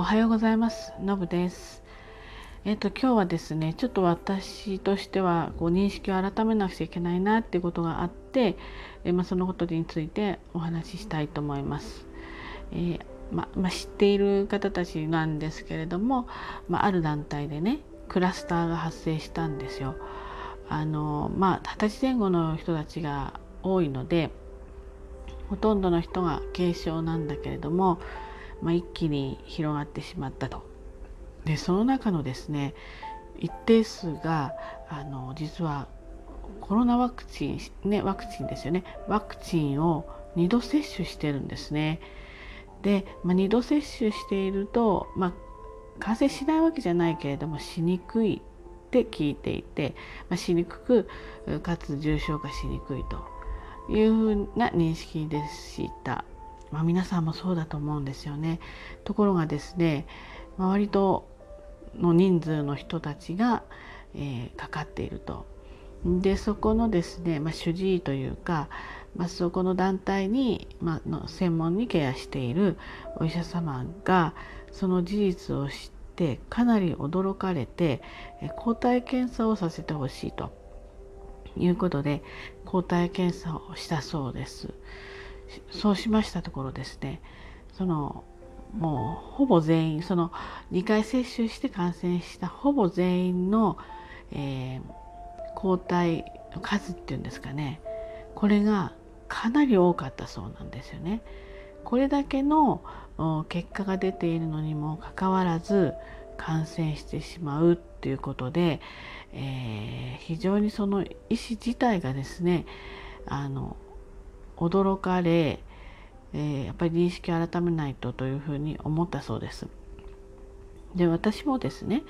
おはようございます。のぶです。えっ、と今日はですね、ちょっと私としてはこう認識を改めなくちゃいけないなっていうことがあって、えまあ、そのことについてお話ししたいと思います。えー、ままあ、知っている方たちなんですけれども、まあ、ある団体でね、クラスターが発生したんですよ。あのまあ二十歳前後の人たちが多いので、ほとんどの人が軽症なんだけれども、まあ、一気に広がってしまったと。でその中のですね一定数があの実はコロナワクチン、ね、ワクチンですよねワクチンを2度接種してるんですね。で、まあ、2度接種していると、まあ、感染しないわけじゃないけれどもしにくいって聞いていて、まあ、しにくくかつ重症化しにくいというふうな認識でした。まあ、皆さんもそうだと思うんですよね。ところがですね周りとの人数の人たちが、えー、かかっていると。でそこのですね、まあ、主治医というか、まあ、そこの団体に、まあの専門にケアしているお医者様がその事実を知ってかなり驚かれて抗体検査をさせてほしいということで抗体検査をしたそうです。そうしましたところですねそのもうほぼ全員その2回接種して感染したほぼ全員の、えー、抗体の数っていうんですかねこれがかなり多かったそうなんですよね。これだけの結果が出ているのにもかかわらず感染してしまうっていうことで、えー、非常にその医師自体がですねあの驚かれ、えー、やっぱり認識を改めないとというふうに思ったそうです。で私もですね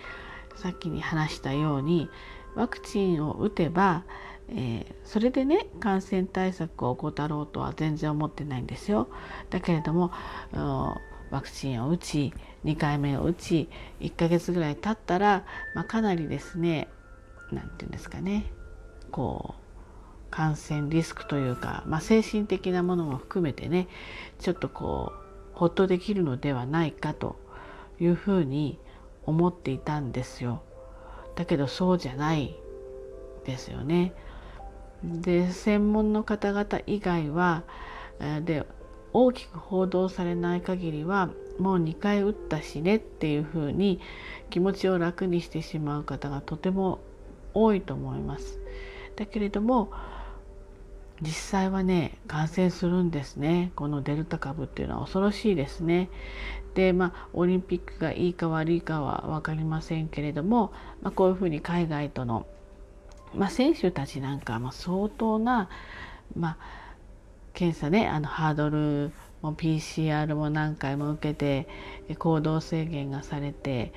さっきに話したようにワクチンを打てば、えー、それでね感染対策を怠ろうとは全然思ってないんですよ。だけれどもワクチンを打ち2回目を打ち1ヶ月ぐらい経ったら、まあ、かなりですね何て言うんですかねこう感染リスクというか、まあ、精神的なものも含めてねちょっとこうほっとできるのではないかというふうに思っていたんですよ。だけどそうじゃないですよね。で専門の方々以外はで大きく報道されない限りはもう2回打ったしねっていうふうに気持ちを楽にしてしまう方がとても多いと思います。だけれども実際はね感染するんですねこのデルタ株っていうのは恐ろしいですね。でまあオリンピックがいいか悪いかは分かりませんけれども、まあ、こういうふうに海外との、まあ、選手たちなんかも相当な、まあ、検査ねあのハードルも PCR も何回も受けて行動制限がされて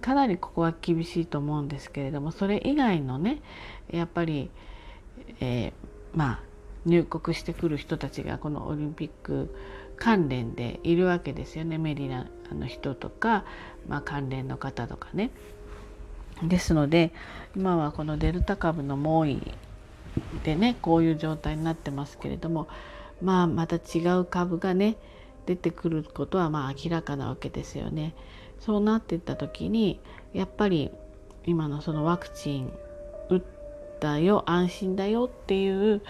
かなりここは厳しいと思うんですけれどもそれ以外のねやっぱり、えーまあ入国してくる人たちがこのオリンピック関連でいるわけですよねメディナの人とか、まあ、関連の方とかね。ですので今はこのデルタ株の猛威でねこういう状態になってますけれどもまあまた違う株がね出てくることはまあ明らかなわけですよね。そうなっていった時にやっぱり今のそのワクチンだよ安心だよっていう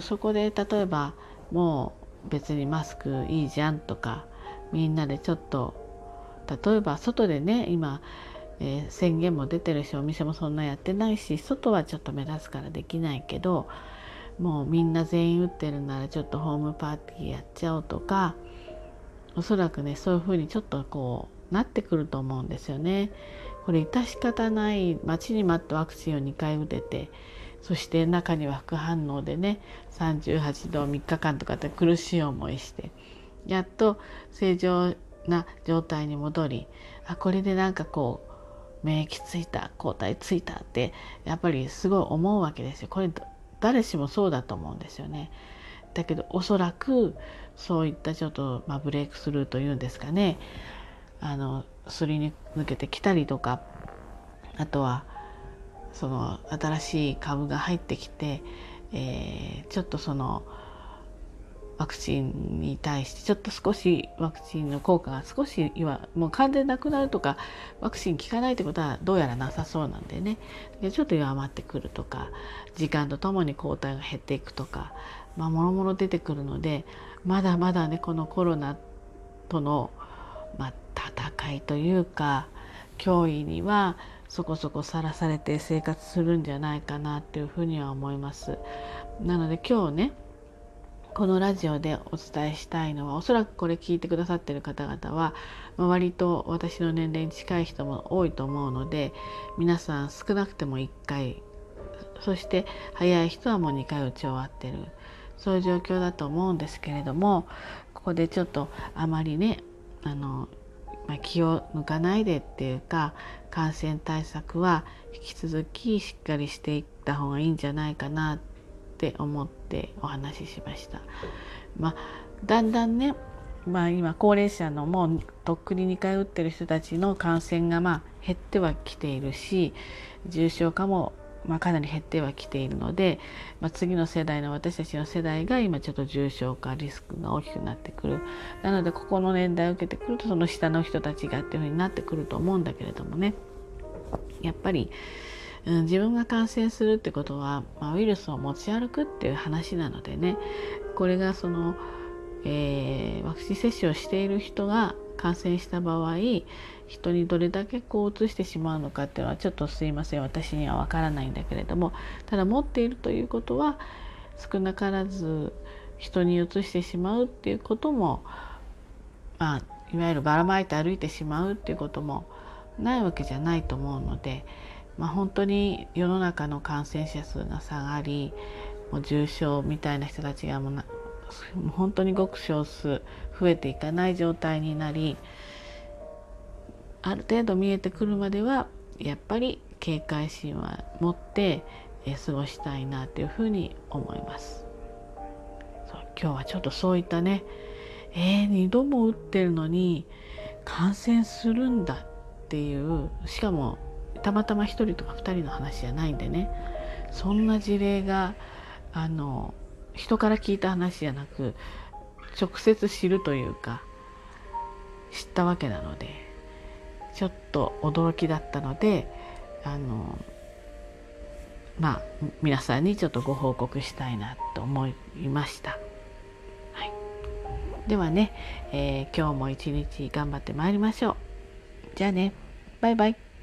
そこで例えばもう別にマスクいいじゃんとかみんなでちょっと例えば外でね今、えー、宣言も出てるしお店もそんなやってないし外はちょっと目立つからできないけどもうみんな全員打ってるならちょっとホームパーティーやっちゃおうとかおそらくねそういうふうにちょっとこうなってくると思うんですよね。これ致し方ない待ちに待ったワクチンを2回打ててそして中には副反応でね38度3日間とかって苦しい思いしてやっと正常な状態に戻りあこれでなんかこう免疫ついた抗体ついたってやっぱりすごい思うわけですよ。これ誰しもそうだと思うんですよね。だけどおそらくそういったちょっと、まあ、ブレイクスルーというんですかねあのすり抜けてきたりとかあとはその新しい株が入ってきて、えー、ちょっとそのワクチンに対してちょっと少しワクチンの効果が少しはもう完全なくなるとかワクチン効かないってことはどうやらなさそうなんでね。ちょっと弱まってくるとか時間とともに抗体が減っていくとかまあもろもろ出てくるのでまだまだねこのコロナとの、まあ、戦いというか脅威にはそこそこさらされて生活するんじゃないかなっていうふうには思います。なので今日ねこのラジオでお伝えしたいのはおそらくこれ聞いてくださってる方々は、まあ、割と私の年齢に近い人も多いと思うので皆さん少なくても1回そして早い人はもう2回打ち終わってるそういう状況だと思うんですけれどもここでちょっとあまりねあの、まあ、気を抜かないでっていうか感染対策は引き続きしっかりしていった方がいいんじゃないかなって思ってお話ししました。まあ、だんだんね、まあ、今高齢者のもうとっくに2回打ってる人たちの感染がまあ減ってはきているし重症化もまあ、かなり減ってはきているので、まあ、次の世代の私たちの世代が今ちょっと重症化リスクが大きくなってくる。なのでここの年代を受けてくるとその下の人たちがっていうふうになってくると思うんだけれどもね。やっぱりうん、自分が感染するってことは、まあ、ウイルスを持ち歩くっていう話なのでね。これがその、えー、ワクチン接種をしている人が感染した場合人にどれだけこう移してしまうのかっていうのはちょっとすいません。私にはわからないんだけれども。ただ持っているということは少なからず人に移してしまうっていうこともまあいわゆるばらまいて歩いてしまうっていうこともないわけじゃないと思うのでまあ、本当に世の中の感染者数が下がりもう重症みたいな人たちがもうな本当にごく少数増えていかない状態になりある程度見えてくるまではやっぱり警戒心は持って過ごしたいなというふうに思います。今日はちょっとそういったねえー、2度も打ってるのに感染するんだっていうしかもたまたま1人とか2人の話じゃないんでねそんな事例があの人から聞いた話じゃなく直接知るというか知ったわけなのでちょっと驚きだったのであのまあ皆さんにちょっとご報告したいなと思いました。はい、ではね、えー、今日も一日頑張ってまいりましょう。じゃあねバイバイ。